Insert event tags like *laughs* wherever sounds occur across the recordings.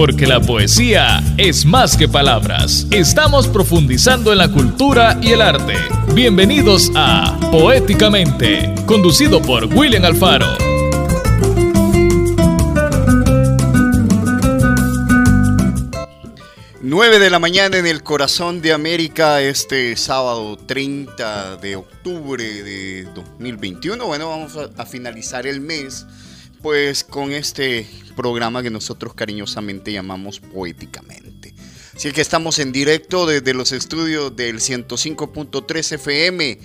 porque la poesía es más que palabras. Estamos profundizando en la cultura y el arte. Bienvenidos a Poéticamente, conducido por William Alfaro. 9 de la mañana en el corazón de América este sábado 30 de octubre de 2021. Bueno, vamos a, finalizar el mes pues con este programa que nosotros cariñosamente llamamos Poéticamente. Así que estamos en directo desde los estudios del 105.3 FM,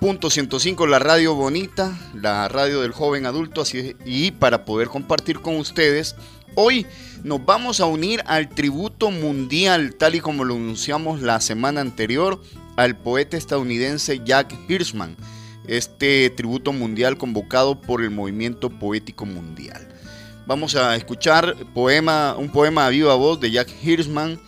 punto 105, la radio bonita, la radio del joven adulto, así, y para poder compartir con ustedes, hoy nos vamos a unir al tributo mundial, tal y como lo anunciamos la semana anterior, al poeta estadounidense Jack Hirschman este tributo mundial convocado por el movimiento poético mundial. Vamos a escuchar poema, un poema a viva voz de Jack Hirschman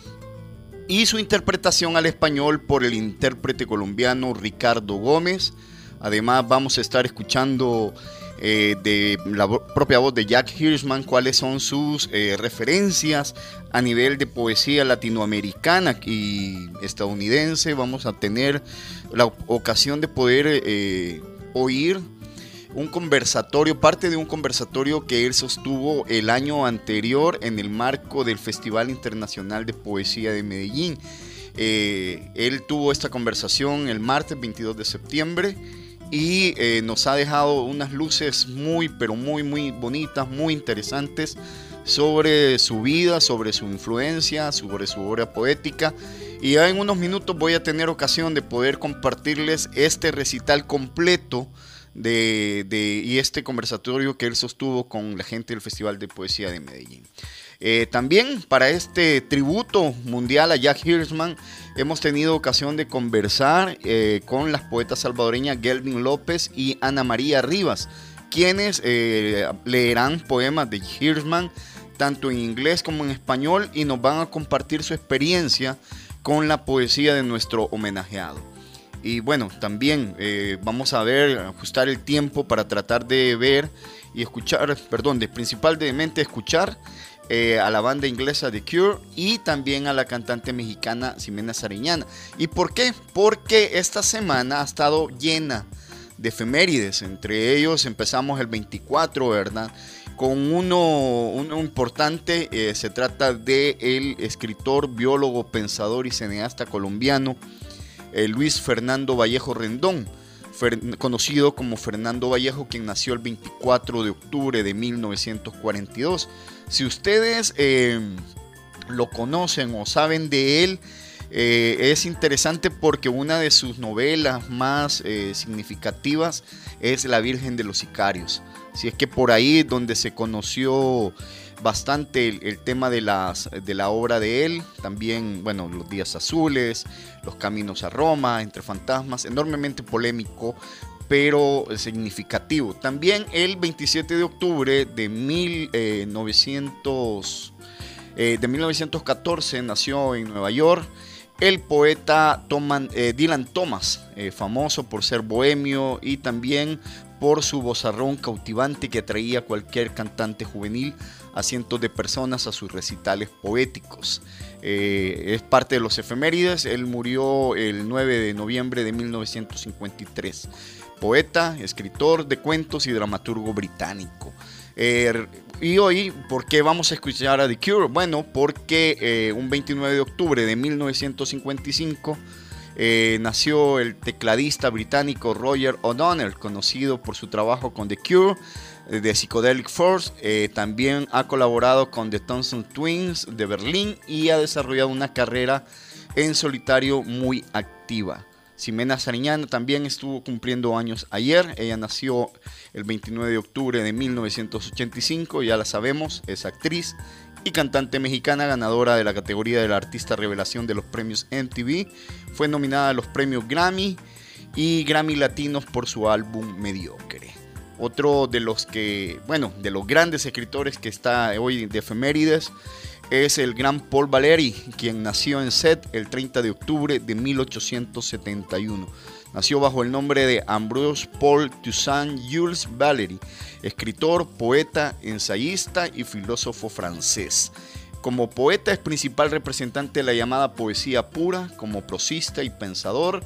y su interpretación al español por el intérprete colombiano Ricardo Gómez. Además vamos a estar escuchando eh, de la propia voz de Jack Hirschman cuáles son sus eh, referencias a nivel de poesía latinoamericana y estadounidense. Vamos a tener la ocasión de poder eh, oír un conversatorio, parte de un conversatorio que él sostuvo el año anterior en el marco del Festival Internacional de Poesía de Medellín. Él tuvo esta conversación el martes 22 de septiembre y eh, nos ha dejado unas luces muy, pero muy, muy bonitas, muy interesantes sobre su vida, sobre su influencia, sobre su obra poética. Y ya en unos minutos voy a tener ocasión de poder compartirles este recital completo de, y este conversatorio que él sostuvo con la gente del Festival de Poesía de Medellín. Eh, también para este tributo mundial a Jack Hirschman hemos tenido ocasión de conversar eh, con las poetas salvadoreñas Gelvin López y Ana María Rivas, quienes eh, leerán poemas de Hirschman tanto en inglés como en español y nos van a compartir su experiencia con la poesía de nuestro homenajeado. Y bueno, también vamos a ver, ajustar el tiempo para tratar de ver y escuchar, perdón, de principalmente escuchar eh, a la banda inglesa The Cure y también a la cantante mexicana Ximena Sariñana. ¿Y por qué? Porque esta semana ha estado llena de efemérides. Entre ellos empezamos el 24, ¿verdad? con uno, importante, eh, se trata de el escritor, biólogo, pensador y cineasta colombiano eh, Luis Fernando Vallejo Rendón, conocido como Fernando Vallejo, quien nació el 24 de octubre de 1942. Si ustedes eh, lo conocen o saben de él, es interesante porque una de sus novelas más significativas es La Virgen de los Sicarios. Si es que por ahí donde se conoció bastante el, tema de, las, de la obra de él, también, bueno, Los Días Azules, Los Caminos a Roma, Entre Fantasmas, enormemente polémico, pero significativo. También el 27 de octubre de, 1900, eh, de 1914 nació en Nueva York el poeta eh, Dylan Thomas, eh, famoso por ser bohemio y también por su vozarrón cautivante que atraía a cualquier cantante juvenil a cientos de personas a sus recitales poéticos. Eh, es parte de los efemérides, él murió el 9 de noviembre de 1953. Poeta, escritor de cuentos y dramaturgo británico. Eh, y hoy, ¿por qué vamos a escuchar a The Cure? Bueno, porque eh, un 29 de octubre de 1955 eh, nació el tecladista británico Roger O'Donnell, conocido por su trabajo con The Cure, de Psychedelic Force. También ha colaborado con The Thompson Twins de Berlín y ha desarrollado una carrera en solitario muy activa. Ximena Sariñana también estuvo cumpliendo años ayer. Ella nació el 29 de octubre de 1985, ya la sabemos, es actriz y cantante mexicana ganadora de la categoría de la artista revelación de los premios MTV. Fue nominada a los premios Grammy y Grammy Latinos por su álbum Mediocre. Otro de los que, bueno, de los grandes escritores que está hoy de efemérides es el gran Paul Valéry, quien nació en Set el 30 de octubre de 1871. Nació bajo el nombre de Ambrose Paul Toussaint Jules Valéry, escritor, poeta, ensayista y filósofo francés. Como poeta es principal representante de la llamada poesía pura, como prosista y pensador.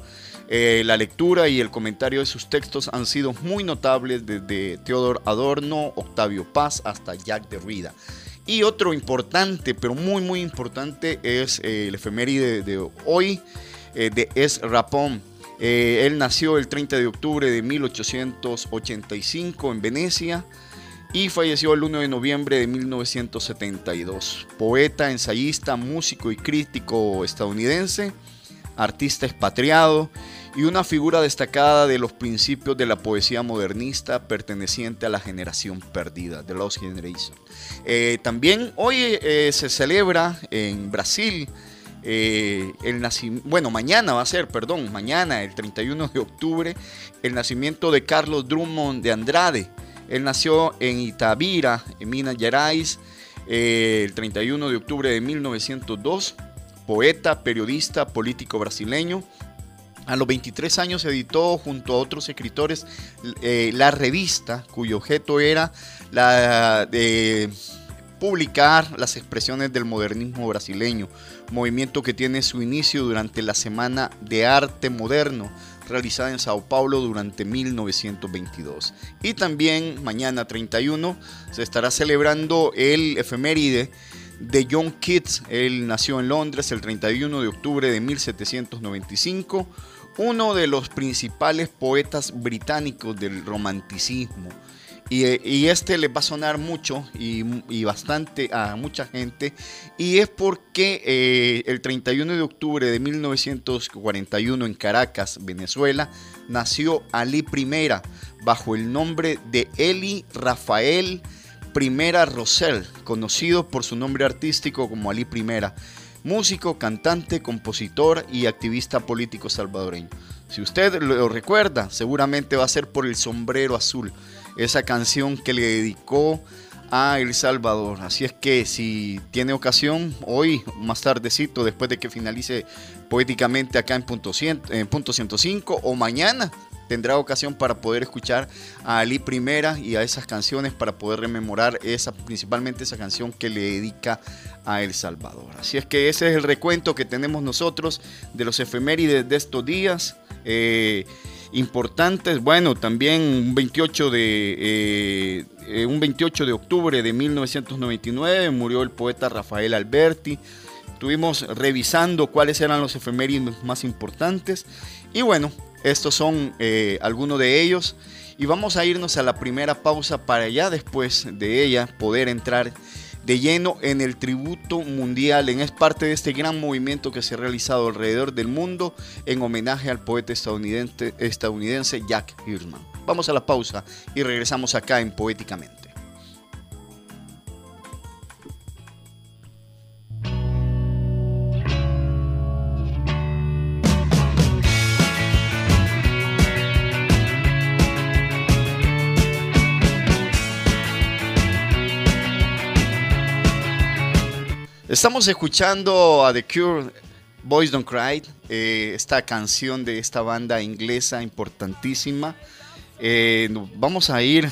Eh, la lectura y el comentario de sus textos han sido muy notables desde Theodor Adorno, Octavio Paz hasta Jack Derrida. Y otro importante, pero muy muy importante, es eh, el efeméride de, hoy eh, de Es Rapón. él nació el 30 de octubre de 1885 en Venecia y falleció el 1 de noviembre de 1972. Poeta, ensayista, músico y crítico estadounidense, artista expatriado y una figura destacada de los principios de la poesía modernista perteneciente a la generación perdida, de Lost Generation. Eh, también hoy eh, se celebra en Brasil eh, el nacimiento, bueno, mañana va a ser, perdón, mañana, el 31 de octubre, el nacimiento de Carlos Drummond de Andrade, él nació en Itabira, en Minas Gerais, eh, el 31 de octubre de 1902. Poeta, periodista, político brasileño. A los 23 años editó junto a otros escritores eh, la revista cuyo objeto era la de publicar las expresiones del modernismo brasileño, movimiento que tiene su inicio durante la Semana de Arte Moderno realizada en Sao Paulo durante 1922. Y también mañana 31 se estará celebrando el efeméride de John Keats. Él nació en Londres el 31 de octubre de 1795, uno de los principales poetas británicos del romanticismo. Y, este les va a sonar mucho y, bastante a mucha gente. Y es porque eh, el 31 de octubre de 1941 en Caracas, Venezuela, nació Ali I bajo el nombre de Eli Rafael I Rosell, conocido por su nombre artístico como Ali I. Músico, cantante, compositor y activista político salvadoreño. Si usted lo recuerda, seguramente va a ser por el sombrero azul esa canción que le dedicó a El Salvador. Así es que si tiene ocasión, hoy, más tardecito, después de que finalice poéticamente acá en punto, en punto 105 o mañana, tendrá ocasión para poder escuchar a Ali Primera y a esas canciones para poder rememorar esa, principalmente esa canción que le dedica a El Salvador. Así es que ese es el recuento que tenemos nosotros de los efemérides de estos días. Eh, importantes. Bueno, también un 28 de, eh, eh, un 28 de octubre de 1999 murió el poeta Rafael Alberti. Estuvimos revisando cuáles eran los efemérides más importantes. Y bueno, estos son eh, algunos de ellos. Y vamos a irnos a la primera pausa para ya después de ella poder entrar de lleno en el tributo mundial, en es parte de este gran movimiento que se ha realizado alrededor del mundo en homenaje al poeta estadounidense, estadounidense Jack Hirschman. Vamos a la pausa y regresamos acá en Poéticamente. Estamos escuchando a The Cure, Boys Don't Cry, eh, esta canción de esta banda inglesa importantísima. Eh, vamos a ir.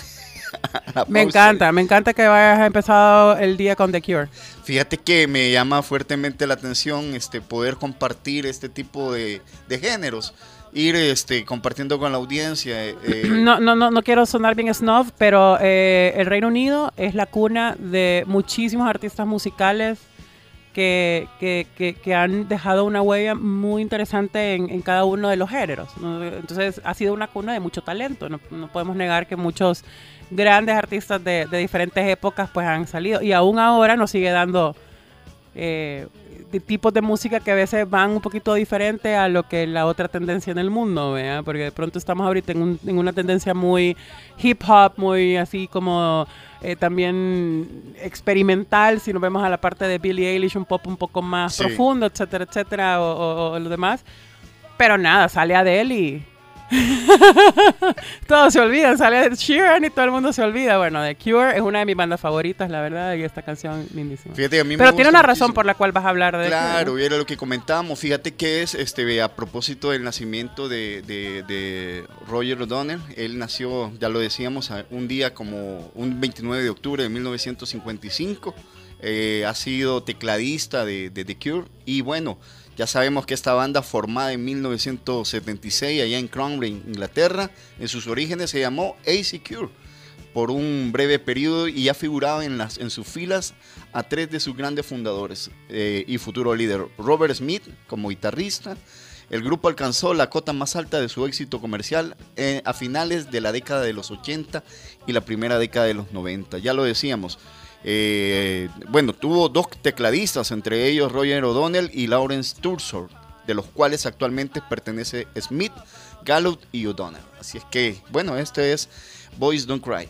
*laughs* A me encanta, me encanta que hayas empezado el día con The Cure. Fíjate que me llama fuertemente la atención este, poder compartir este tipo de, géneros ir este, compartiendo con la audiencia. Eh, *clears throat* no, no, no, no quiero sonar bien snob, pero el Reino Unido es la cuna de muchísimos artistas musicales que, que, han dejado una huella muy interesante en, cada uno de los géneros. Entonces ha sido una cuna de mucho talento. No, podemos negar que muchos grandes artistas de, de, diferentes épocas pues han salido y aún ahora nos sigue dando eh, tipos de música que a veces van un poquito diferente a lo que la otra tendencia en el mundo, ¿vea? porque de pronto estamos ahorita en, en una tendencia muy hip hop, muy así como eh, también experimental, si nos vemos a la parte de Billie Eilish, un pop un poco más profundo, etcétera, etcétera, o, lo demás. Pero nada, sale Adele y *laughs* Todos se olvidan, sale Sheeran y todo el mundo se olvida. Bueno, The Cure es una de mis bandas favoritas, la verdad, y esta canción lindísima. Fíjate, a mí me Pero tiene una razón por la cual vas a hablar de Claro, era lo que comentábamos. Fíjate que es este a propósito del nacimiento de, de- de Roger O'Donnell. Él nació, ya lo decíamos, un día como un 29 de octubre de 1955. Eh, ha sido tecladista de, de The Cure. Y bueno, ya sabemos que esta banda formada en 1976 allá en Cromley, Inglaterra, en sus orígenes se llamó AC Cure por un breve periodo y ha figurado en, las, en sus filas a tres de sus grandes fundadores eh, y futuro líder, Robert Smith como guitarrista. El grupo alcanzó la cota más alta de su éxito comercial eh, a finales de la década de los 80 y la primera década de los 90. Ya lo decíamos. Eh, bueno, tuvo dos tecladistas, entre ellos Roger O'Donnell y Lawrence Tursor, de los cuales actualmente pertenece Smith, Gallup y O'Donnell. Así es que, bueno, este es Boys Don't Cry.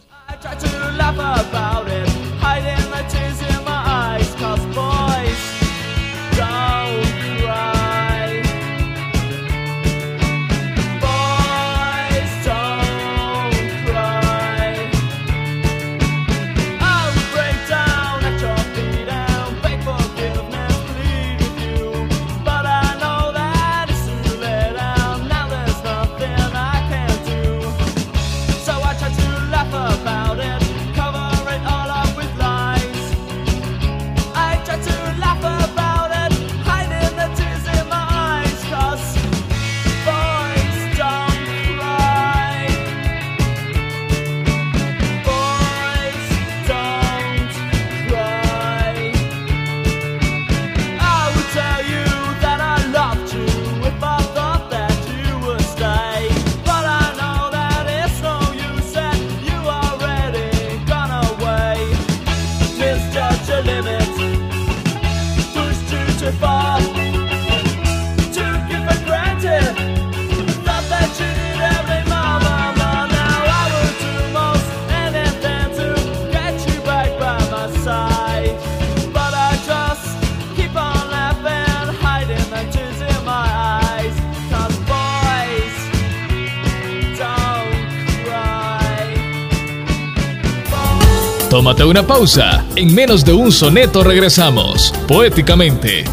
Tómate una pausa. En menos de un soneto regresamos, poéticamente.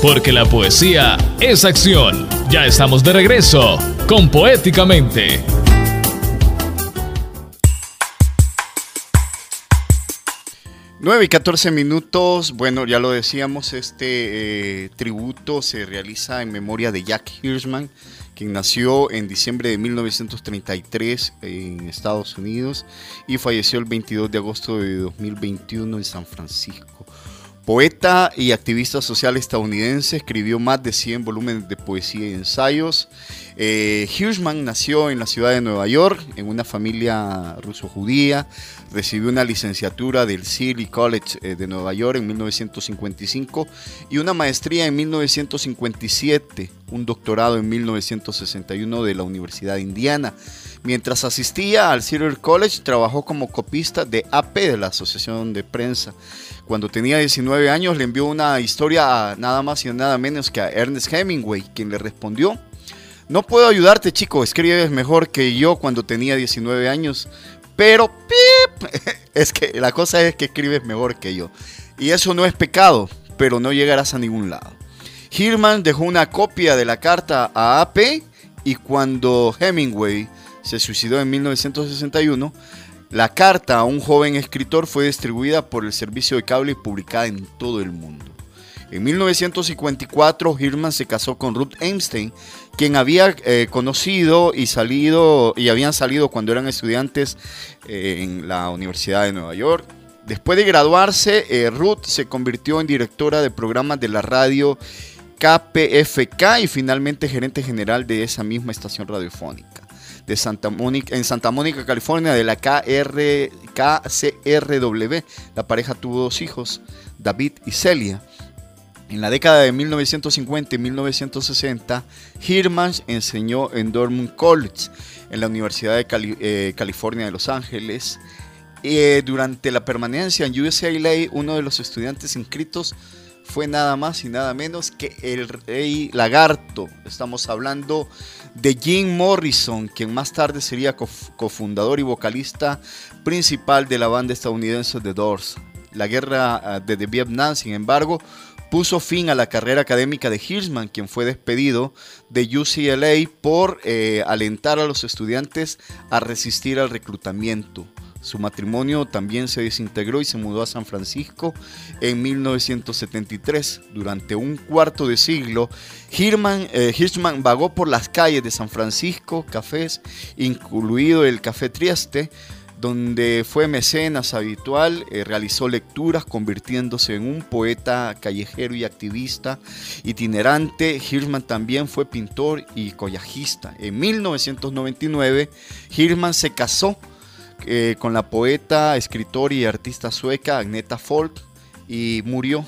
Porque la poesía es acción. Ya estamos de regreso con Poéticamente. Nueve y 14 minutos, bueno, ya lo decíamos, este eh, tributo se realiza en memoria de Jack Hirschman, quien nació en diciembre de 1933 en Estados Unidos y falleció el 22 de agosto de 2021 en San Francisco. Poeta y activista social estadounidense, escribió más de 100 volúmenes de poesía y ensayos. Eh, Hirschman nació en la ciudad de Nueva York, en una familia ruso-judía. Recibió una licenciatura del City College eh, de Nueva York en 1955 y una maestría en 1957, un doctorado en 1961 de la Universidad de Indiana. Mientras asistía al City College, trabajó como copista de AP de la Asociación de Prensa. Cuando tenía 19 años le envió una historia a nada más y nada menos que a Ernest Hemingway, quien le respondió, no puedo ayudarte chico, escribes mejor que yo cuando tenía 19 años, pero ¡pip! *laughs* es que la cosa es que escribes mejor que yo. Y eso no es pecado, pero no llegarás a ningún lado. Hirman dejó una copia de la carta a AP y cuando Hemingway se suicidó en 1961, la carta a un joven escritor fue distribuida por el servicio de cable y publicada en todo el mundo. En 1954, Hirman se casó con Ruth Einstein, quien había eh, conocido y salido y habían salido cuando eran estudiantes eh, en la Universidad de Nueva York. Después de graduarse, eh, Ruth se convirtió en directora de programas de la radio KPFK y finalmente gerente general de esa misma estación radiofónica de Santa Mónica, en Santa Mónica, California, de la KR, KCRW. La pareja tuvo dos hijos, David y Celia. En la década de 1950 y 1960, Hirman enseñó en Dortmund College, en la Universidad de eh, California de Los Ángeles. Eh, durante la permanencia en UCLA, uno de los estudiantes inscritos fue nada más y nada menos que el rey lagarto. Estamos hablando de Jim Morrison, quien más tarde sería cof- cofundador y vocalista principal de la banda estadounidense The Doors. La guerra ah, de Vietnam, sin embargo, puso fin a la carrera académica de Hirschman, quien fue despedido de UCLA por eh, alentar a los estudiantes a resistir al reclutamiento. Su matrimonio también se desintegró y se mudó a San Francisco en 1973. Durante un cuarto de siglo, Hirschman, eh, Hirschman vagó por las calles de San Francisco, cafés, incluido el Café Trieste, donde fue mecenas habitual, eh, realizó lecturas convirtiéndose en un poeta callejero y activista itinerante. Hirschman también fue pintor y collajista. En 1999, Hirschman se casó eh, con la poeta, escritora y artista sueca Agneta Folk y murió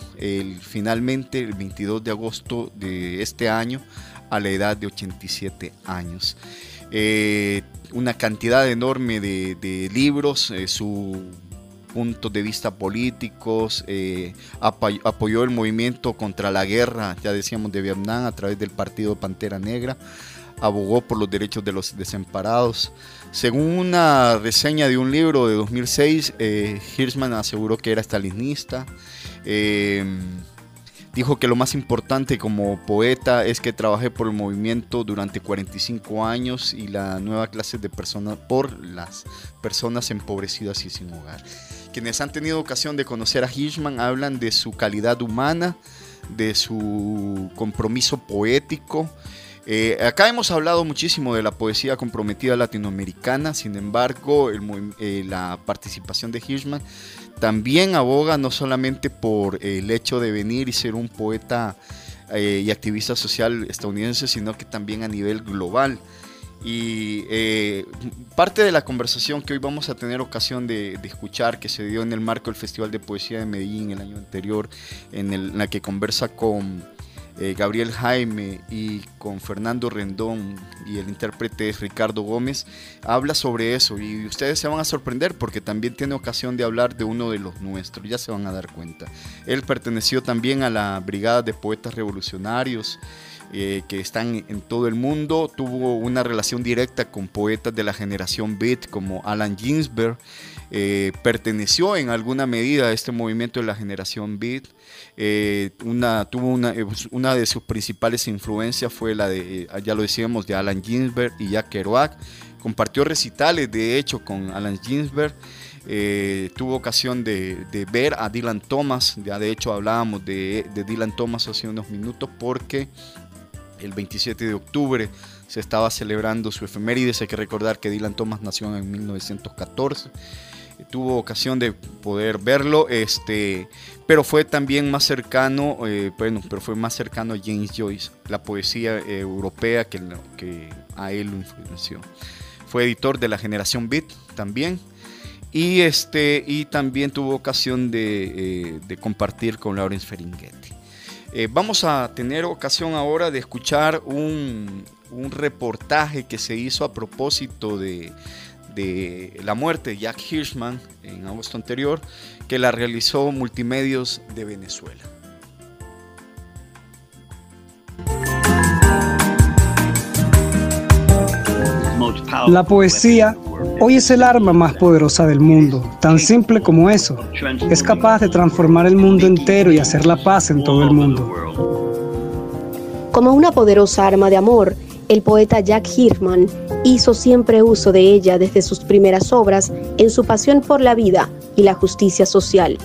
finalmente el 22 de agosto de este año a la edad de 87 años. Eh, una cantidad enorme de, de libros, eh, su puntos de vista políticos, eh, apoy- apoyó el movimiento contra la guerra, ya decíamos, de Vietnam a través del partido Pantera Negra, abogó por los derechos de los desamparados. Según una reseña de un libro de 2006, eh, Hirschman aseguró que era stalinista. Eh, dijo que lo más importante como poeta es que trabajé por el movimiento durante 45 años y la nueva clase de personas por las personas empobrecidas y sin hogar. Quienes han tenido ocasión de conocer a Hirschman hablan de su calidad humana, de su compromiso poético. Eh, acá hemos hablado muchísimo de la poesía comprometida latinoamericana, sin embargo, el eh, la participación de Hirschman también aboga no solamente por el hecho de venir y ser un poeta eh, y activista social estadounidense, sino que también a nivel global. Y eh, parte de la conversación que hoy vamos a tener ocasión de, escuchar, que se dio en el marco del Festival de Poesía de Medellín el año anterior, en la que conversa con eh, Gabriel Jaime y con Fernando Rendón y el intérprete es Ricardo Gómez, habla sobre eso y ustedes se van a sorprender porque también tiene ocasión de hablar de uno de los nuestros, ya se van a dar cuenta. Él perteneció también a la Brigada de Poetas Revolucionarios eh, que están en todo el mundo, tuvo una relación directa con poetas de la generación Beat como Alan Ginsberg, eh, perteneció en alguna medida a este movimiento de la generación Beat. Eh, una, tuvo una, eh, pues, una de sus principales influencias fue la de, ya lo decíamos, de Alan Ginsberg y Jack Kerouac. Compartió recitales, de hecho, con Alan Ginsberg. Tuvo ocasión de, de ver a Dylan Thomas. Ya de hecho hablábamos de, de Dylan Thomas hace unos minutos porque el 27 de octubre se estaba celebrando su efemérides. Hay que recordar que Dylan Thomas nació en 1914 tuvo ocasión de poder verlo, este, pero fue también más cercano, eh, bueno, pero fue más cercano a James Joyce, la poesía eh, europea que, a él lo influenció. Fue editor de la generación Beat también. Y, este, y también tuvo ocasión de, eh, compartir con Lawrence Ferlinghetti. Eh, vamos a tener ocasión ahora de escuchar un, un reportaje que se hizo a propósito de, de la muerte de Jack Hirschman en agosto anterior, que la realizó Multimedios de Venezuela. La poesía hoy es el arma más poderosa del mundo, tan simple como eso. Es capaz de transformar el mundo entero y hacer la paz en todo el mundo. Como una poderosa arma de amor, el poeta Jack Hirschman hizo siempre uso de ella desde sus primeras obras en su pasión por la vida y la justicia social.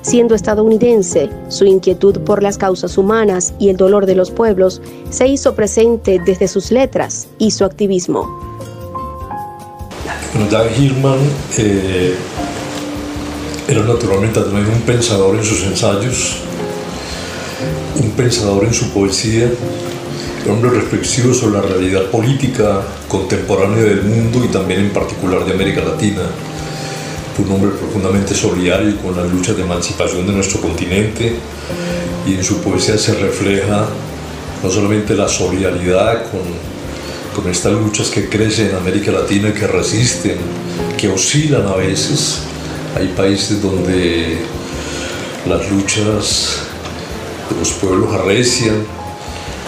Siendo estadounidense, su inquietud por las causas humanas y el dolor de los pueblos se hizo presente desde sus letras y su activismo. Jack Hillman eh, era naturalmente también un pensador en sus ensayos, un pensador en su poesía, hombre reflexivo sobre la realidad política contemporánea del mundo y también en particular de América Latina. Fue un hombre profundamente solidario con las luchas de emancipación de nuestro continente y en su poesía se refleja no solamente la solidaridad con con estas luchas que crecen en América Latina, que resisten, que oscilan a veces. Hay países donde las luchas de los pueblos arrecian,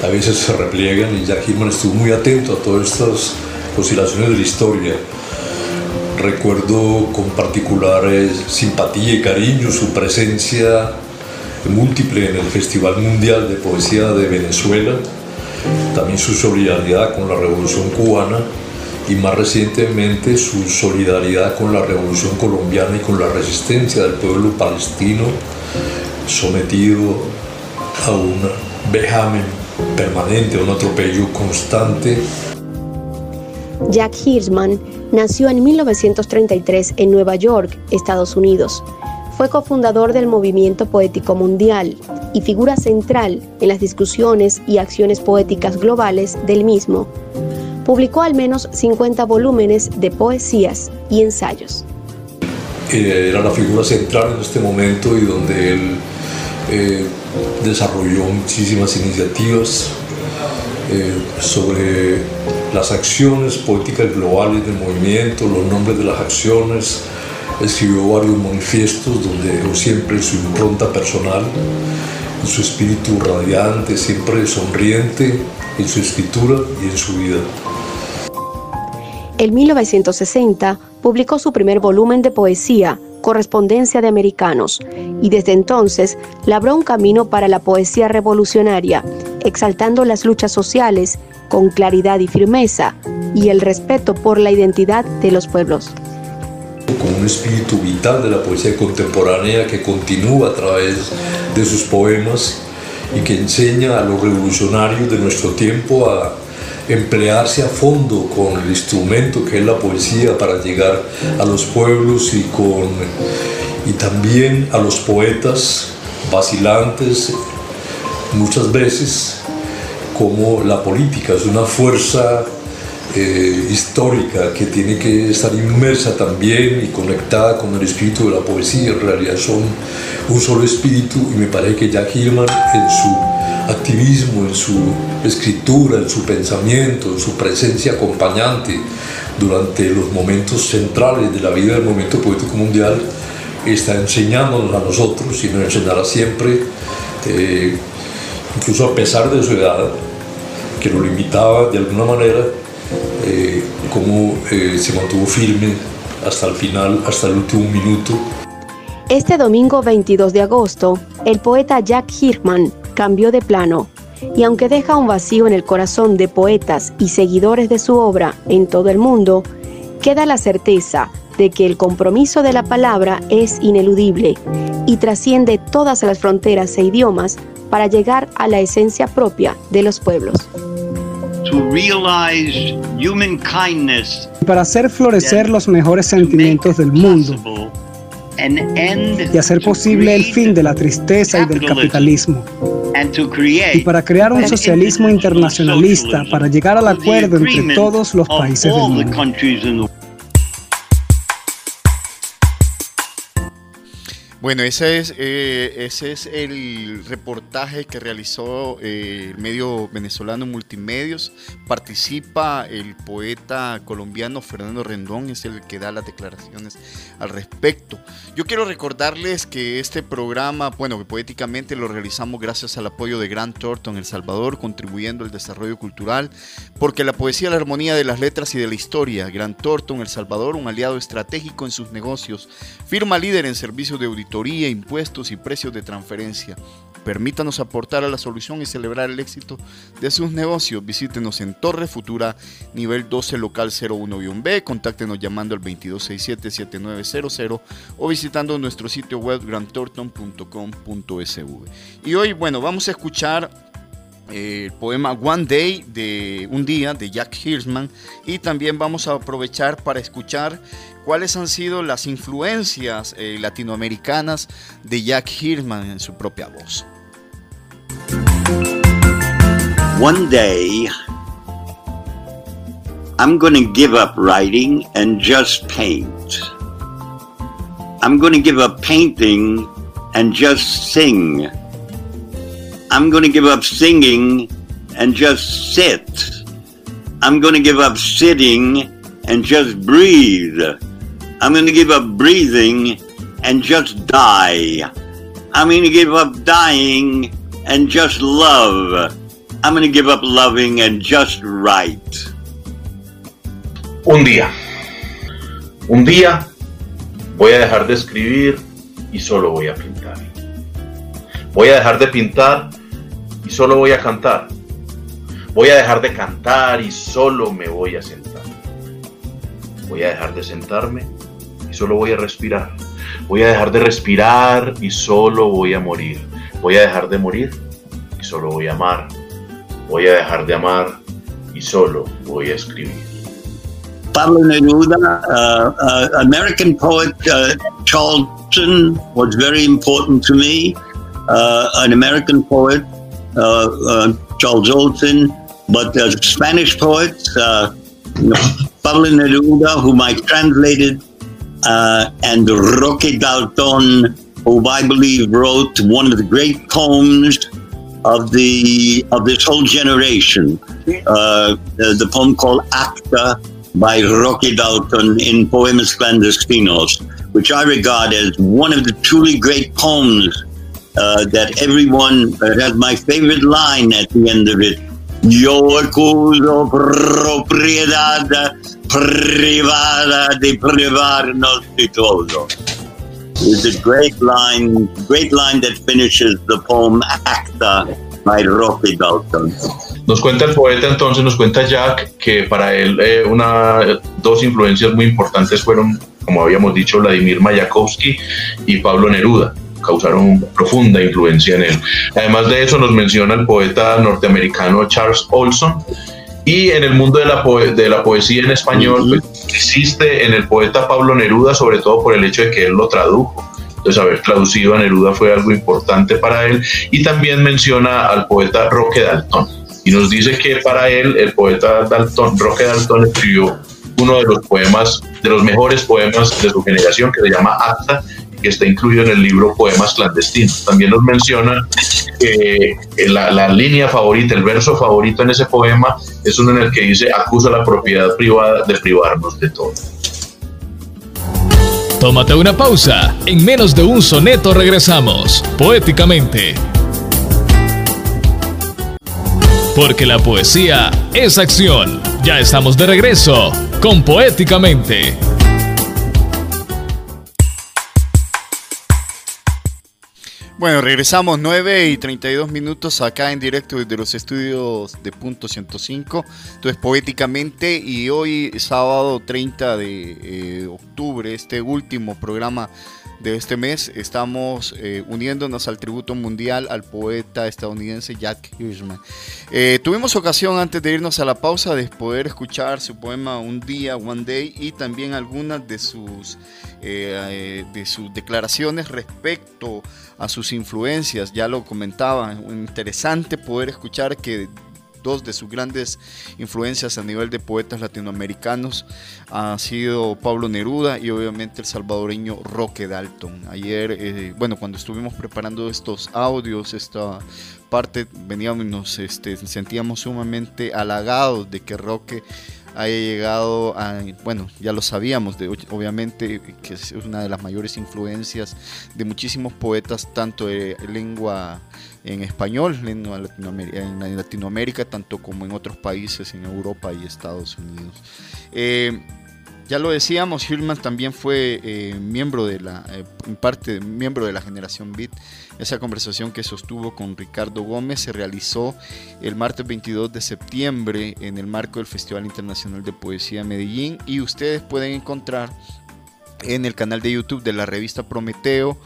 a veces se repliegan y Jack Hillman estuvo muy atento a todas estas oscilaciones de la historia. Recuerdo con particular eh, simpatía y cariño su presencia múltiple en el Festival Mundial de Poesía de Venezuela, también su solidaridad con la Revolución Cubana y más recientemente su solidaridad con la Revolución Colombiana y con la resistencia del pueblo palestino sometido a un vejamen permanente, un atropello constante. Jack Hirschman nació en 1933 en Nueva York, Estados Unidos. Fue cofundador del Movimiento Poético Mundial y figura central en las discusiones y acciones poéticas globales del mismo. Publicó al menos 50 volúmenes de poesías y ensayos. Era la figura central en este momento y donde él eh, desarrolló muchísimas iniciativas eh, sobre las acciones políticas globales del movimiento, los nombres de las acciones, escribió varios manifiestos donde dejó siempre su impronta personal, su espíritu radiante, siempre sonriente en su escritura y en su vida. En 1960 publicó su primer volumen de poesía, Correspondencia de Americanos, y desde entonces labró un camino para la poesía revolucionaria, exaltando las luchas sociales con claridad y firmeza y el respeto por la identidad de los pueblos. Con un espíritu vital de la poesía contemporánea que continúa a través de sus poemas y que enseña a los revolucionarios de nuestro tiempo a emplearse a fondo con el instrumento que es la poesía para llegar a los pueblos y, con, y también a los poetas vacilantes muchas veces como la política es una fuerza eh, histórica que tiene que estar inmersa también y conectada con el espíritu de la poesía. En realidad son un solo espíritu y me parece que Jack Hillman en su activismo, en su escritura, en su pensamiento, en su presencia acompañante durante los momentos centrales de la vida del movimiento poético mundial, está enseñándonos a nosotros y nos enseñará siempre, eh, incluso a pesar de su edad, que lo limitaba de alguna manera, eh, cómo eh, se mantuvo firme hasta el final, hasta el último minuto. Este domingo 22 de agosto, el poeta Jack Hirman cambió de plano y aunque deja un vacío en el corazón de poetas y seguidores de su obra en todo el mundo, queda la certeza de que el compromiso de la palabra es ineludible y trasciende todas las fronteras e idiomas para llegar a la esencia propia de los pueblos. Para hacer florecer los mejores sentimientos del mundo y hacer posible el fin de la tristeza y del capitalismo. Y para crear un socialismo internacionalista para llegar al acuerdo entre todos los países del mundo. Bueno, ese es, eh, ese es el reportaje que realizó eh, el medio venezolano Multimedios. Participa el poeta colombiano Fernando Rendón, es el que da las declaraciones al respecto. Yo quiero recordarles que este programa, bueno, poéticamente lo realizamos gracias al apoyo de Grant Thornton El Salvador, contribuyendo al desarrollo cultural, porque la poesía, la armonía de las letras y de la historia. Grant Thornton El Salvador, un aliado estratégico en sus negocios, firma líder en servicios de auditoría impuestos y precios de transferencia. Permítanos aportar a la solución y celebrar el éxito de sus negocios. Visítenos en Torre Futura, nivel 12, local 01-B. Contáctenos llamando al 2267-7900 o visitando nuestro sitio web grandtorton.com.sv. Y hoy, bueno, vamos a escuchar eh, el poema One Day de un día de Jack Hirschman y también vamos a aprovechar para escuchar cuáles han sido las influencias eh, latinoamericanas de Jack Hirschman en su propia voz. One day I'm going to give up writing and just paint. I'm going to give up painting and just sing. I'm going to give up singing and just sit. I'm going to give up sitting and just breathe. I'm going to give up breathing and just die. I'm going to give up dying and just love. I'm going to give up loving and just write. Un día. Un día voy a dejar de escribir y solo voy a pintar. Voy a dejar de pintar y solo voy a cantar. Voy a dejar de cantar y solo me voy a sentar. Voy a dejar de sentarme y solo voy a respirar. Voy a dejar de respirar y solo voy a morir. Voy a dejar de morir y solo voy a amar. Voy a dejar de amar y solo voy a escribir. Pablo Neruda, uh, uh, American poet uh, Charlton was very important to me. Uh, an American poet, uh, uh, Charles Olson, but Spanish poets, you Pablo Neruda, whom I translated, and Roque Dalton, who I believe wrote one of the great poems of the of this whole generation. Uh, the, the, poem called Acta by Rocky Dalton in Poemas Clandestinos, which I regard as one of the truly great poems uh, that everyone uh, has my favorite line at the end of it. Yo acuso propiedad privada de privarnos de todo. It's a great line, great line that finishes the poem Acta by Rocky Dalton. Nos cuenta el poeta entonces, nos cuenta Jack que para él eh, una, dos influencias muy importantes fueron, como habíamos dicho, Vladimir Mayakovsky y Pablo Neruda causaron profunda influencia en él. Además de eso nos menciona el poeta norteamericano Charles Olson y en el mundo de la, de la poesía en español pues, existe en el poeta Pablo Neruda sobre todo por el hecho de que él lo tradujo. Entonces, haber traducido a Neruda fue algo importante para él. Y también menciona al poeta Roque Dalton y nos dice que para él el poeta Dalton, Roque Dalton escribió uno de los poemas, de los mejores poemas de su generación que se llama Acta que está incluido en el libro Poemas Clandestinos. También nos menciona que la, la, línea favorita, el verso favorito en ese poema es uno en el que dice acusa la propiedad privada de privarnos de todo. Tómate una pausa. En menos de un soneto regresamos, poéticamente. Porque la poesía es acción. Ya estamos de regreso con Poéticamente. Bueno, regresamos 9 y 32 minutos acá en directo desde los estudios de Punto 105. Entonces, poéticamente, y hoy, sábado 30 de eh, octubre, este último programa de este mes estamos eh, uniéndonos al tributo mundial al poeta estadounidense Jack Hirschman. Eh, tuvimos ocasión antes de irnos a la pausa de poder escuchar su poema Un día, One Day y también algunas de sus, de sus declaraciones respecto a sus influencias. Ya lo comentaba, interesante poder escuchar que dos de sus grandes influencias a nivel de poetas latinoamericanos ha sido Pablo Neruda y obviamente el salvadoreño Roque Dalton. Ayer, eh, bueno, cuando estuvimos preparando estos audios, esta parte, veníamos, nos este, sentíamos sumamente halagados de que Roque haya llegado a, bueno, ya lo sabíamos, de, obviamente que es una de las mayores influencias de muchísimos poetas, tanto de lengua en español en Latinoamérica, tanto como en otros países, en Europa y Estados Unidos. Eh, ya lo decíamos, Hillman también fue eh, miembro de la, eh, parte miembro de la generación Beat. Esa conversación que sostuvo con Ricardo Gómez se realizó el martes 22 de septiembre en el marco del Festival Internacional de Poesía de Medellín y ustedes pueden encontrar en el canal de YouTube de la revista Prometeo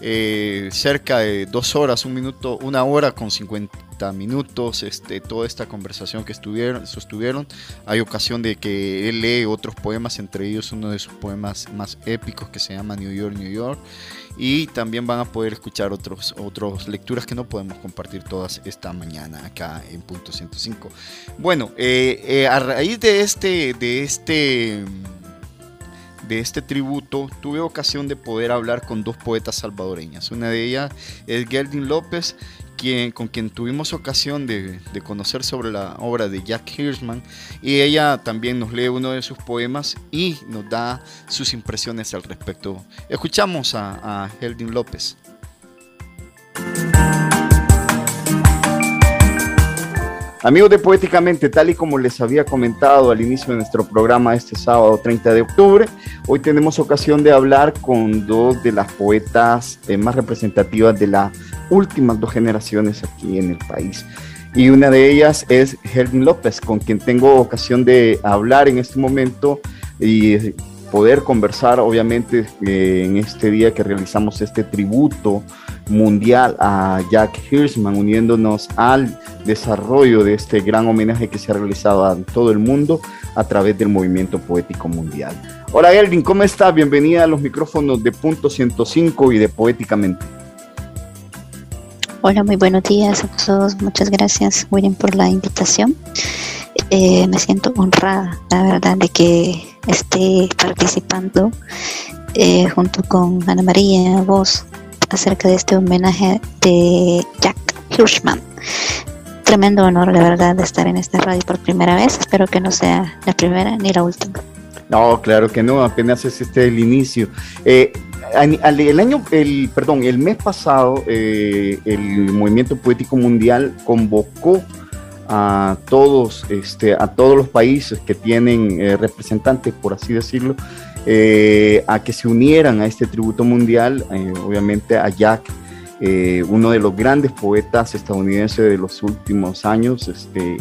eh, cerca de dos horas, un minuto, una hora con 50 minutos, este, toda esta conversación que estuvieron, sostuvieron. Hay ocasión de que él lee otros poemas, entre ellos uno de sus poemas más épicos que se llama New York, New York. Y también van a poder escuchar otros, otras lecturas que no podemos compartir todas esta mañana acá en punto 105. Bueno, eh, eh, a raíz de este, de este de este tributo, tuve ocasión de poder hablar con dos poetas salvadoreñas. Una de ellas es Geldin López, con quien tuvimos ocasión de, conocer sobre la obra de Jack Hirschman. Y ella también nos lee uno de sus poemas y nos da sus impresiones al respecto. Escuchamos a, a Geldin López. Amigos de Poéticamente, tal y como les había comentado al inicio de nuestro programa este sábado 30 de octubre, hoy tenemos ocasión de hablar con dos de las poetas eh, más representativas de las últimas dos generaciones aquí en el país. Y una de ellas es Helen López, con quien tengo ocasión de hablar en este momento y poder conversar, obviamente, eh, en este día que realizamos este tributo mundial a Jack Hirschman, uniéndonos al desarrollo de este gran homenaje que se ha realizado a todo el mundo a través del movimiento poético mundial. Hola Elvin, ¿cómo estás? Bienvenida a los micrófonos de Punto 105 y de Poéticamente. Hola, muy buenos días a todos. Muchas gracias, William, por la invitación. Eh, me siento honrada, la verdad, de que esté participando eh, junto con Ana María, vos, acerca de este homenaje de Jack Hirschman. Tremendo honor, la verdad, de estar en esta radio por primera vez. Espero que no sea la primera ni la última. No, claro que no, apenas es este el inicio. Eh, el año, el, perdón, el mes pasado, eh, el Movimiento Poético Mundial convocó a todos, este, a todos los países que tienen eh, representantes, por así decirlo, eh, a que se unieran a este tributo mundial, eh, obviamente a Jack, uno de los grandes poetas estadounidenses de los últimos años, este,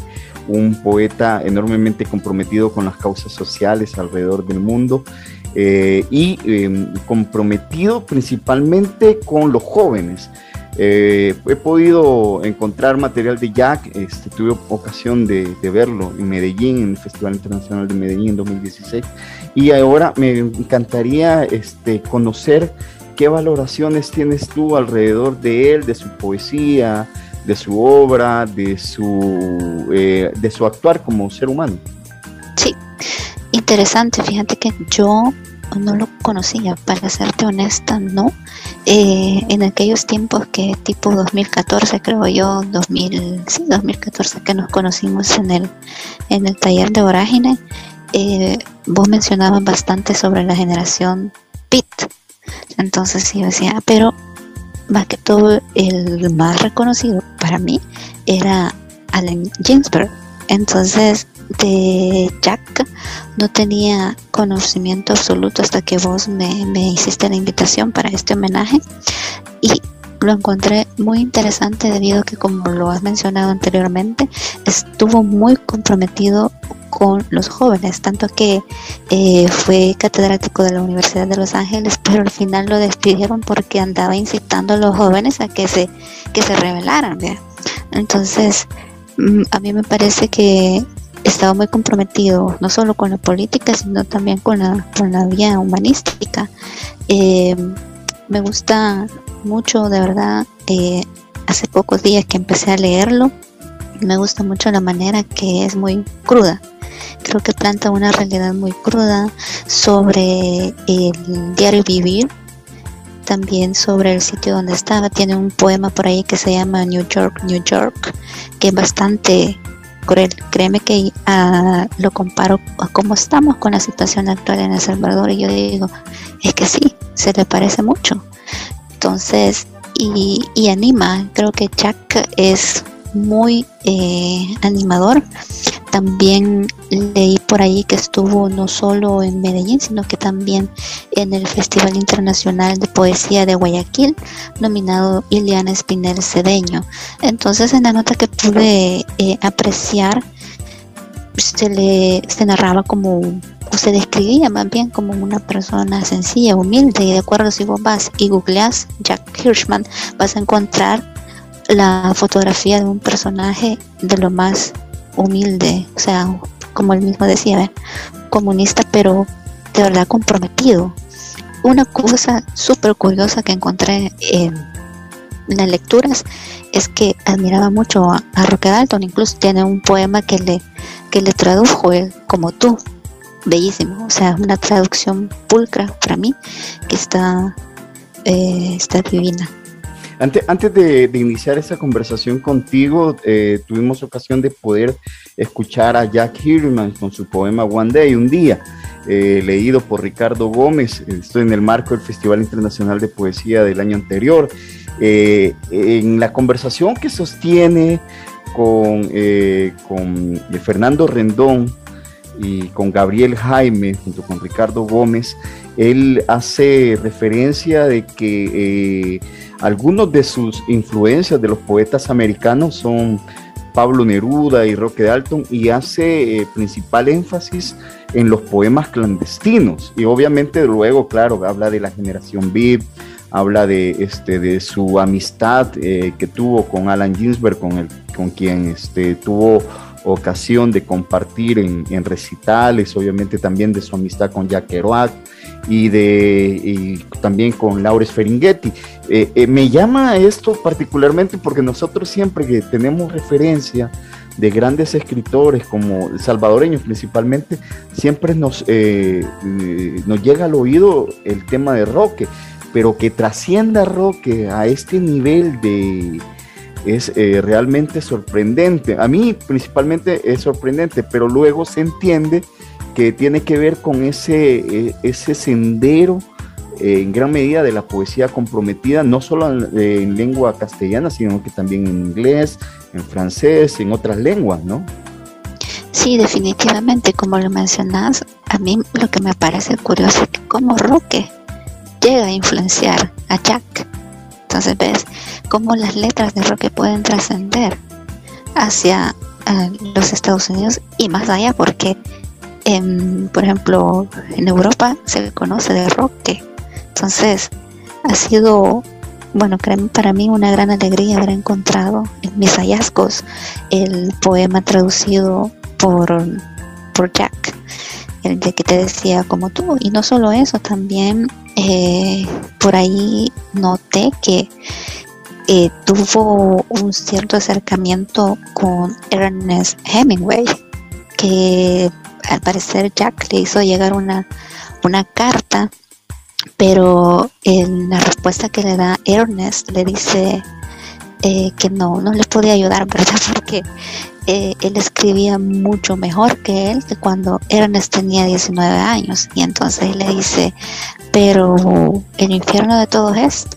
un poeta enormemente comprometido con las causas sociales alrededor del mundo. y em, comprometido principalmente con los jóvenes. Eh, he podido encontrar material de Jack, este, tuve ocasión de, verlo en Medellín, en el Festival Internacional de Medellín en 2016, y ahora me encantaría este, conocer qué valoraciones tienes tú alrededor de él, de su poesía, de su obra, de su, eh, de su actuar como ser humano. Sí, interesante, fíjate que yo no lo conocía, para serte honesta, no. Eh, en aquellos tiempos que tipo 2014, creo yo, 2000, sí, 2014 que nos conocimos en el, en el taller de Vorágine, eh, vos mencionabas bastante sobre la generación PIT. Entonces yo decía, pero más que todo el más reconocido para mí era Allen Ginsberg. Entonces de Jack no tenía conocimiento absoluto hasta que vos me, hiciste la invitación para este homenaje. Y lo encontré muy interesante debido a que como lo has mencionado anteriormente estuvo muy comprometido con los jóvenes tanto que eh, fue catedrático de la Universidad de Los Ángeles pero al final lo despidieron porque andaba incitando a los jóvenes a que se que se rebelaran entonces mm, a mí me parece que estaba muy comprometido no solo con la política, sino también con la, con la vía humanística. Eh, me gusta mucho, de verdad, eh, hace pocos días que empecé a leerlo, me gusta mucho la manera que es muy cruda. Creo que planta una realidad muy cruda sobre el diario vivir, también sobre el sitio donde estaba. Tiene un poema por ahí que se llama New York, New York, que es bastante Créeme que ah, lo comparo a cómo estamos con la situación actual en El Salvador y yo digo, es que sí, se le parece mucho. Entonces, y, y anima, creo que Jack es muy eh, animador. También leí por ahí que estuvo no solo en Medellín, sino que también en el Festival Internacional de Poesía de Guayaquil, nominado Iliana Espinel Cedeño. Entonces, en la nota que pude eh, apreciar, se le se narraba como o se describía más bien como una persona sencilla, humilde, y de acuerdo si vos vas y googleas Jack Hirschman, vas a encontrar la fotografía de un personaje de lo más humilde, o sea, como él mismo decía, comunista, pero de verdad comprometido. Una cosa súper curiosa que encontré en las lecturas es que admiraba mucho a, Roque Dalton, incluso tiene un poema que le, que le tradujo él como tú, bellísimo, o sea, una traducción pulcra para mí que está, eh, está divina. Antes, de, iniciar esta conversación contigo, eh, tuvimos ocasión de poder escuchar a Jack Hirman con su poema One Day, un día, eh, leído por Ricardo Gómez. Esto en el marco del Festival Internacional de Poesía del año anterior. Eh, en la conversación que sostiene con, eh, con Fernando Rendón y con Gabriel Jaime, junto con Ricardo Gómez, él hace referencia de que eh, algunos de sus influencias de los poetas americanos son Pablo Neruda y Roque Dalton y hace eh, principal énfasis en los poemas clandestinos. Y obviamente luego, claro, habla de la generación Beat, habla de, este, de su amistad eh, que tuvo con Alan Ginsberg, con, el, con quien este, tuvo ocasión de compartir en, recitales, obviamente también de su amistad con Jack Kerouac y, de, también con Laura Feringhetti. Eh, eh, me llama esto particularmente porque nosotros siempre que tenemos referencia de grandes escritores como salvadoreños principalmente, siempre nos, nos llega al oído el tema de Roque pero que trascienda Roque a este nivel de es eh, realmente sorprendente. A mí principalmente es sorprendente, pero luego se entiende que tiene que ver con ese, eh, ese sendero eh, en gran medida de la poesía comprometida, no solo en, lengua castellana, sino que también en inglés, en francés, en otras lenguas, ¿no? Sí, definitivamente, como lo mencionas, a mí lo que me parece curioso es que como Roque llega a influenciar a Jack. Entonces ves cómo las letras de rock pueden trascender hacia eh, los Estados Unidos y más allá, porque por ejemplo en Europa se conoce de rock. Entonces ha sido, bueno, para mí una gran alegría haber encontrado en mis hallazgos el poema traducido por, por Jack el de que te decía como tú. Y no solo eso, también eh, por ahí noté que eh, tuvo un cierto acercamiento con Ernest Hemingway, que al parecer Jack le hizo llegar una, una carta, pero en la respuesta que le da Ernest le dice eh, que no, no le podía ayudar, *laughs* ¿verdad? Porque eh, él escribía mucho mejor que él que cuando Ernest tenía 19 años. Y entonces le dice, pero el infierno de todo es,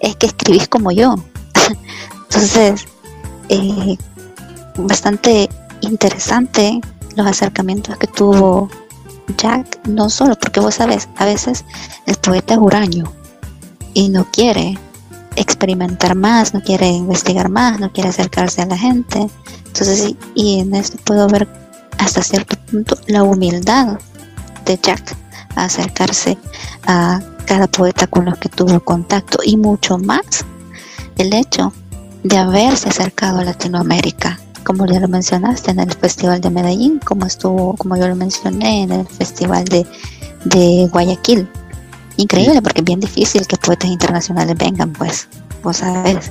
es que escribís como yo. *laughs* entonces, eh, bastante interesante los acercamientos que tuvo Jack, no solo porque vos sabes, a veces el poeta es huraño y no quiere experimentar más, no quiere investigar más, no quiere acercarse a la gente. Entonces, y en esto puedo ver hasta cierto punto la humildad de Jack a acercarse a cada poeta con los que tuvo contacto y mucho más el hecho de haberse acercado a Latinoamérica, como ya lo mencionaste en el Festival de Medellín, como estuvo, como yo lo mencioné en el Festival de, de Guayaquil, Increíble, porque es bien difícil que poetas internacionales vengan, pues, vos sabes.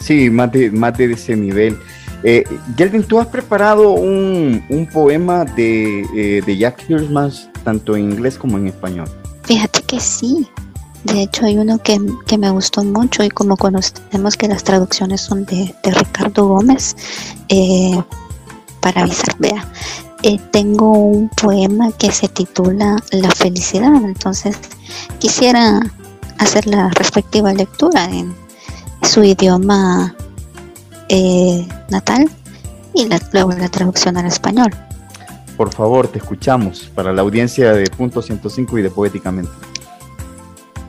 Sí, más de, más de ese nivel. Eh, ¿tú has preparado un, un poema de, eh, de Jack Hirschman tanto en inglés como en español? Fíjate que sí. De hecho, hay uno que, que me gustó mucho y como conocemos que las traducciones son de, de Ricardo Gómez, eh, para avisar, vea, eh, tengo un poema que se titula La felicidad, entonces quisiera hacer la respectiva lectura en su idioma eh, natal y luego la traducción al español. Por favor, te escuchamos para la audiencia de Punto 105 y de Poéticamente.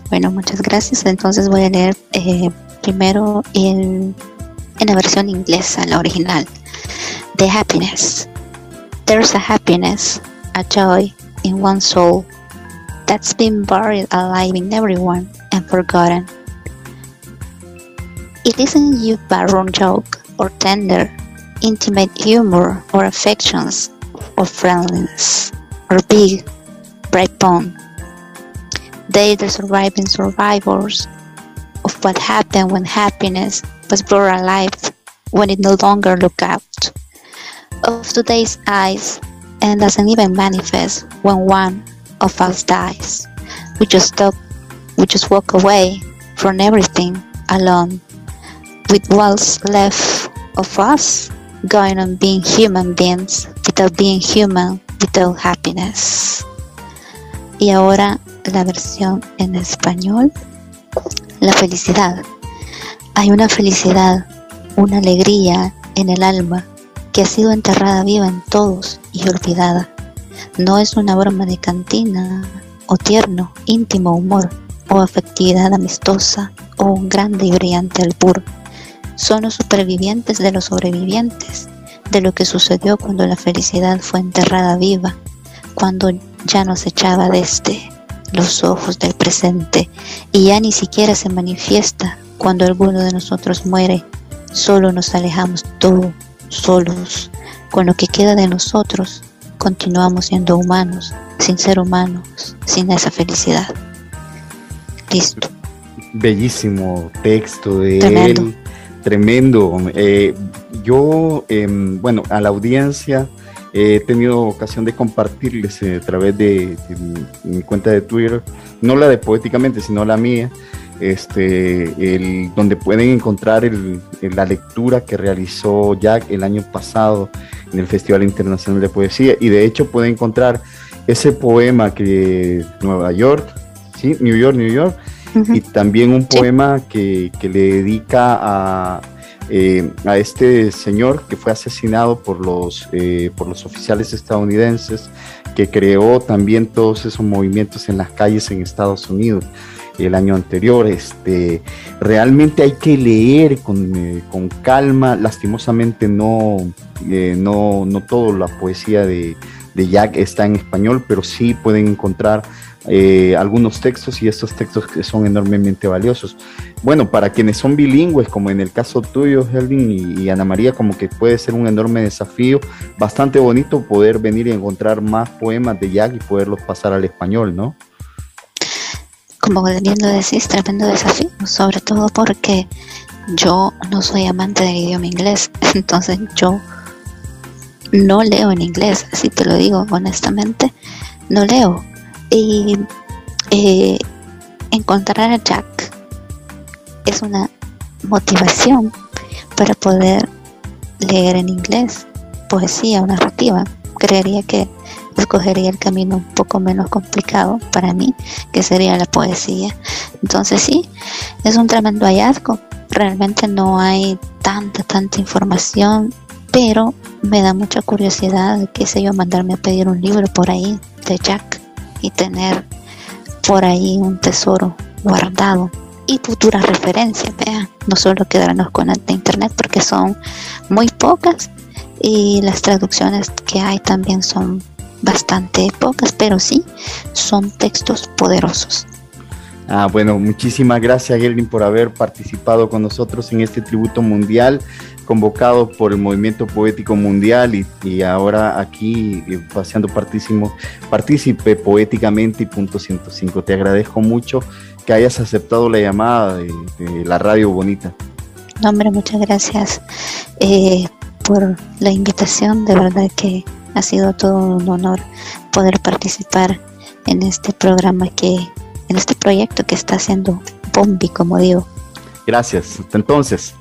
Bueno, muchas gracias. Entonces voy a leer eh, primero en la versión inglesa, la original, The Happiness. There's a happiness, a joy in one soul that's been buried alive in everyone and forgotten. It isn't you baron joke or tender, intimate humor or affections or friendliness or big, bright bond. They the surviving survivors of what happened when happiness was brought alive when it no longer looked out of today's eyes and doesn't even manifest when one of us dies. We just stop, we just walk away from everything alone, with what's left of us going on being human beings without being human, without happiness. Y ahora la versión en español, la felicidad. Hay una felicidad, una alegría en el alma, que ha sido enterrada viva en todos y olvidada. No es una broma de cantina, o tierno, íntimo humor, o afectividad amistosa, o un grande y brillante albur. Son los supervivientes de los sobrevivientes, de lo que sucedió cuando la felicidad fue enterrada viva, cuando ya nos echaba desde los ojos del presente y ya ni siquiera se manifiesta cuando alguno de nosotros muere, solo nos alejamos todos, solos, con lo que queda de nosotros, continuamos siendo humanos, sin ser humanos, sin esa felicidad. Listo. Bellísimo texto de él, tremendo. Eh, yo, em, bueno, a la audiencia he tenido ocasión de compartirles eh, a través de, mi, cuenta de Twitter, no la de Poéticamente, sino la mía, este, el, donde pueden encontrar el, la lectura que realizó Jack el año pasado en el Festival Internacional de Poesía. Y de hecho pueden encontrar ese poema que Nueva York, ¿sí? New York, New York, y también un poema que, que, le dedica a, eh, a este señor que fue asesinado por los, eh, por los oficiales estadounidenses, que creó también todos esos movimientos en las calles en Estados Unidos el año anterior. Este, realmente hay que leer con, eh, con calma. Lastimosamente no, no, no toda la poesía de, de, Jack está en español, pero sí pueden encontrar eh, algunos textos y estos textos que son enormemente valiosos. Bueno, para quienes son bilingües, como en el caso tuyo, Helvin y, y, Ana María, como que puede ser un enorme desafío, bastante bonito poder venir y encontrar más poemas de Jack y poderlos pasar al español, ¿no? como bien lo decís, tremendo desafío, sobre todo porque yo no soy amante del idioma inglés, *laughs* entonces yo no leo en inglés, así te lo digo honestamente, no leo. Y eh, encontrar a Jack es una motivación para poder leer en inglés poesía o narrativa. Creería que escogería el camino un poco menos complicado para mí, que sería la poesía. Entonces sí, es un tremendo hallazgo. Realmente no hay tanta, tanta información, pero me da mucha curiosidad, qué sé yo, mandarme a pedir un libro por ahí de Jack y tener por ahí un tesoro guardado y futuras referencias, vean, no solo quedarnos con de internet porque son muy pocas y las traducciones que hay también son bastante pocas, pero sí son textos poderosos. Ah, bueno, muchísimas gracias, Gelvin, por haber participado con nosotros en este tributo mundial convocado por el Movimiento Poético Mundial y, ahora aquí eh, paseando partícipe poéticamente y punto 105. Te agradezco mucho que hayas aceptado la llamada de, la Radio Bonita. No, hombre, muchas gracias eh, por la invitación. De verdad que ha sido todo un honor poder participar en este programa que, en este proyecto que está haciendo Bombi, como digo. Gracias. Hasta entonces.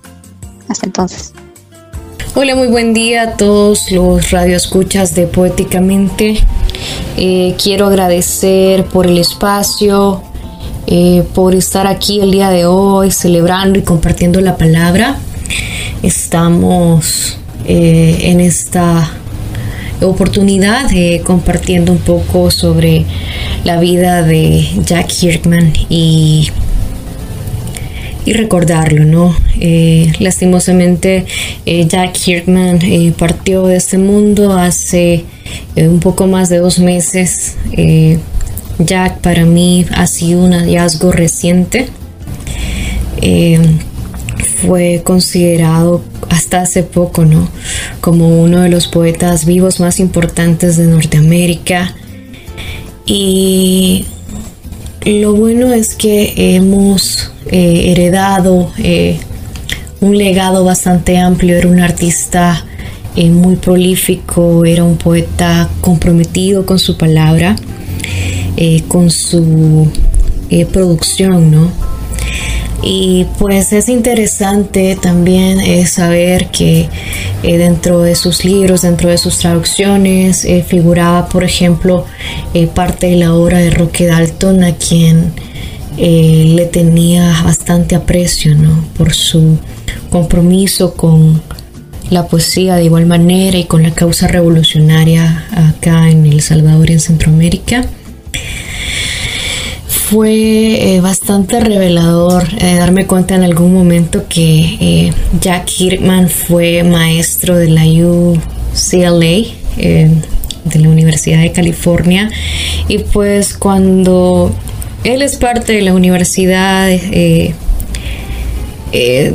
Hasta entonces. Hola, muy buen día a todos los radioescuchas de Poéticamente. Eh, quiero agradecer por el espacio, eh, por estar aquí el día de hoy celebrando y compartiendo la palabra. Estamos eh, en esta oportunidad compartiendo un poco sobre la vida de Jack Kirkman y, y recordarlo, ¿no? Eh, lastimosamente eh, Jack Kirkman eh, partió de este mundo hace un poco más de dos meses. Jack para mí ha sido un hallazgo reciente fue considerado hasta hace poco, ¿no? Como uno de los poetas vivos más importantes de Norteamérica. Y lo bueno es que hemos eh, heredado eh, un legado bastante amplio. Era un artista eh, muy prolífico, era un poeta comprometido con su palabra, con su producción, ¿no? Y pues es interesante también saber que dentro de sus libros, dentro de sus traducciones, figuraba, por ejemplo, parte de la obra de Roque Dalton, a quien le tenía bastante aprecio por su compromiso con la poesía de igual manera y con la causa revolucionaria acá en El Salvador y en Centroamérica. Fue eh, bastante revelador eh, darme cuenta en algún momento que eh, Jack Kirkman fue maestro de la UCLA, de la Universidad de California, y pues cuando él es parte de la universidad,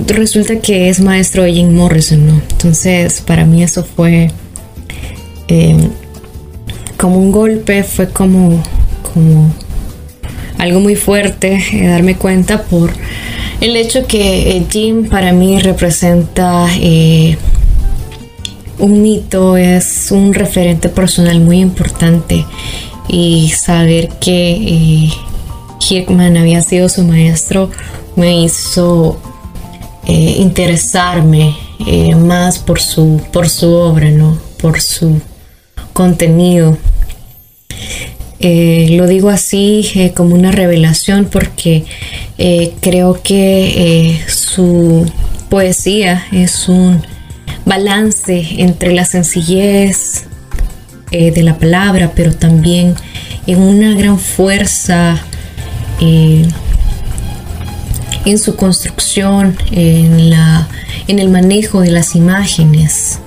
resulta que es maestro de Jim Morrison, ¿no? Entonces, para mí eso fue como un golpe, fue como, como algo muy fuerte eh, darme cuenta por el hecho que eh, Jim para mí representa eh, un mito, es un referente personal muy importante y saber que Hickman había sido su maestro me hizo interesarme más por su, por su obra, ¿no? por su contenido. Eh, lo digo así eh, como una revelación porque eh, creo que su poesía es un balance entre la sencillez de la palabra, pero también en una gran fuerza en su construcción, en, la, en el manejo de las imágenes.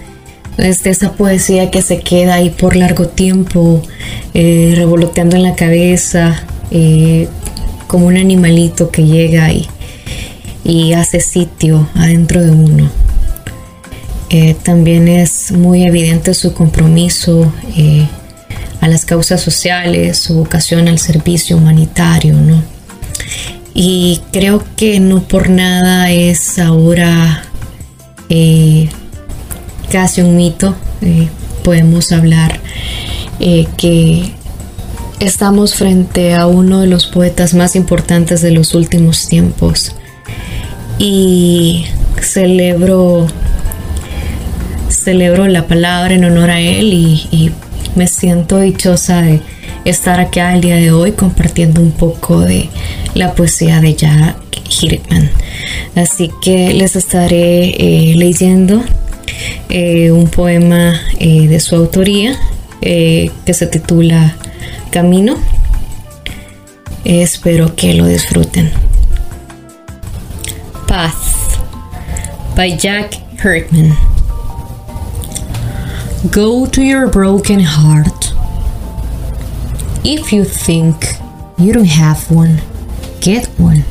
Es esa poesía que se queda ahí por largo tiempo, eh, revoloteando en la cabeza, eh, como un animalito que llega y, y hace sitio adentro de uno. Eh, también es muy evidente su compromiso a las causas sociales, su vocación al servicio humanitario, ¿no? Y creo que no por nada es ahora casi un mito. Eh, podemos hablar eh, que estamos frente a uno de los poetas más importantes de los últimos tiempos. Y celebro, celebro la palabra en honor a él y, me siento dichosa de estar aquí el día de hoy compartiendo un poco de la poesía de Jack Hirtman. Así que les estaré eh, leyendo eh, un poema eh, de su autoría que se titula Camino. Espero que lo disfruten. Path by Jack Hurtman. Go to your broken heart. If you think you don't have one, get one.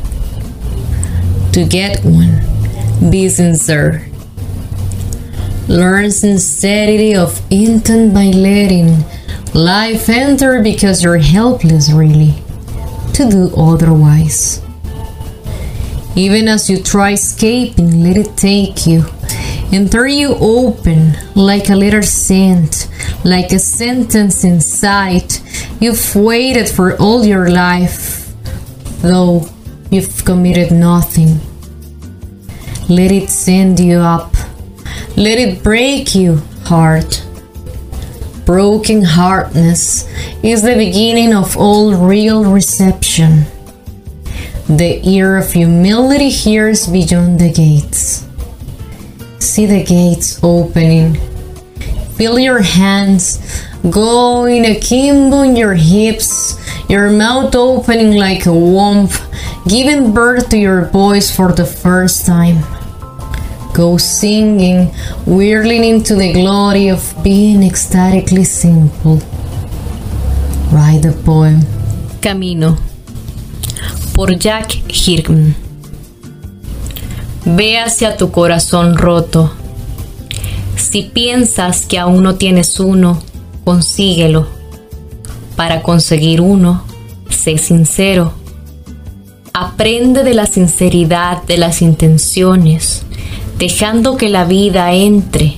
To get one, be sincere Learn sincerity of intent by letting life enter because you're helpless, really, to do otherwise. Even as you try escaping, let it take you and you open like a letter sent, like a sentence in sight you've waited for all your life, though you've committed nothing. Let it send you up let it break you, heart. Broken heartness is the beginning of all real reception. The ear of humility hears beyond the gates. See the gates opening. Feel your hands going akimbo in your hips, your mouth opening like a womb, giving birth to your voice for the first time. Go singing, whirling into the glory of being ecstatically simple. Write the poem Camino por Jack Hirkman. Ve hacia tu corazón roto. Si piensas que aún no tienes uno, consíguelo. Para conseguir uno, sé sincero. Aprende de la sinceridad de las intenciones dejando que la vida entre,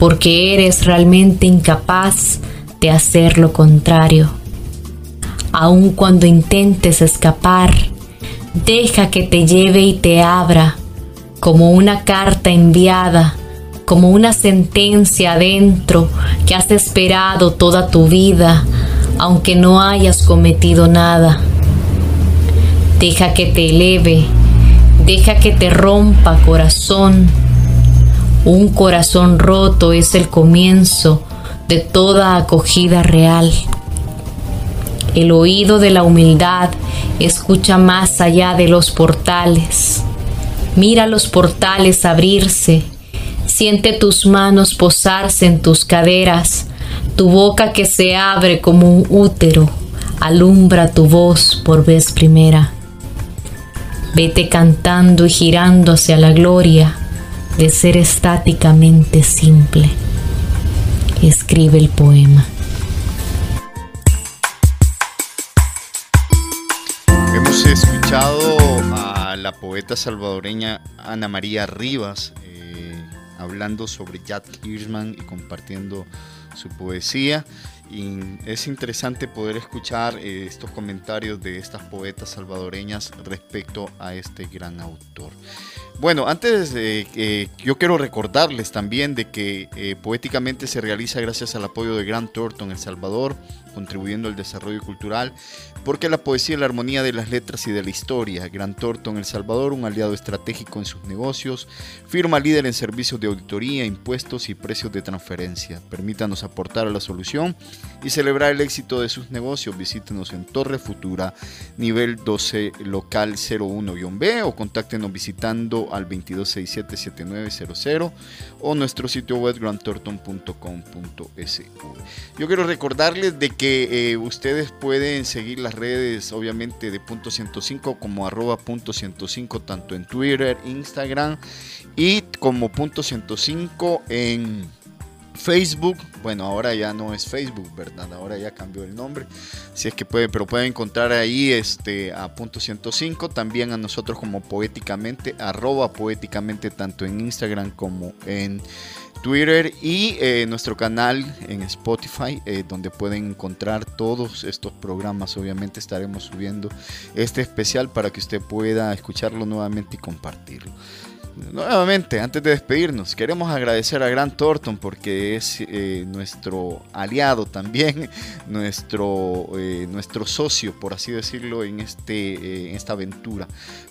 porque eres realmente incapaz de hacer lo contrario. Aun cuando intentes escapar, deja que te lleve y te abra, como una carta enviada, como una sentencia adentro que has esperado toda tu vida, aunque no hayas cometido nada. Deja que te eleve Deja que te rompa corazón. Un corazón roto es el comienzo de toda acogida real. El oído de la humildad escucha más allá de los portales. Mira los portales abrirse. Siente tus manos posarse en tus caderas, tu boca que se abre como un útero, alumbra tu voz por vez primera. Vete cantando y girando hacia la gloria de ser estáticamente simple. Escribe el poema. Hemos escuchado la poeta salvadoreña Ana María Rivas eh, hablando sobre Jack Hirschman y compartiendo su poesía. Y es interesante poder escuchar eh, estos comentarios de estas poetas salvadoreñas respecto a este gran autor. Bueno, antes de que yo quiero recordarles también de que eh, poéticamente se realiza gracias al apoyo de Grant Thornton El Salvador, contribuyendo al desarrollo cultural, porque la poesía es la armonía de las letras y de la historia. Grant Thornton El Salvador, un aliado estratégico en sus negocios, firma líder en servicios de auditoría, impuestos y precios de transferencia. Permítanos aportar a la solución y celebrar el éxito de sus negocios. Visítenos en Torre Futura, nivel 12, local 01-B o contáctenos visitando al 2267-7900 o nuestro sitio web grandtorton.com.sv. Yo quiero recordarles de que eh, ustedes pueden seguir redes obviamente de punto 105 como arroba punto 105 tanto en Twitter, Instagram y como punto 105 en Facebook, bueno, ahora ya no es Facebook, ¿verdad? Ahora ya cambió el nombre. Si es que puede, pero pueden encontrar ahí este a punto 105, también a nosotros como poéticamente, arroba poéticamente, tanto en Instagram como en Twitter y eh, nuestro canal en Spotify, eh, donde pueden encontrar todos estos programas. Obviamente estaremos subiendo este especial para que usted pueda escucharlo nuevamente y compartirlo. Nuevamente, antes de despedirnos, queremos agradecer a Grant Thornton porque es eh, nuestro aliado también, *laughs* nuestro, eh, nuestro socio, por así decirlo, en, este, eh, en esta aventura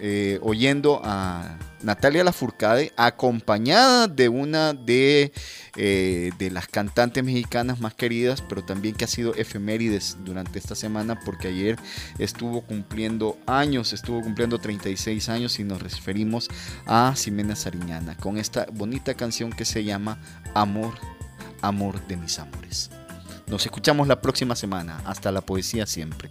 eh, oyendo a Natalia Lafourcade acompañada de una de, eh, de las cantantes mexicanas más queridas, pero también que ha sido efemérides durante esta semana porque ayer estuvo cumpliendo años, estuvo cumpliendo 36 años y nos referimos a Ximena Sariñana con esta bonita canción que se llama Amor, Amor de mis amores. Nos escuchamos la próxima semana. Hasta la poesía siempre.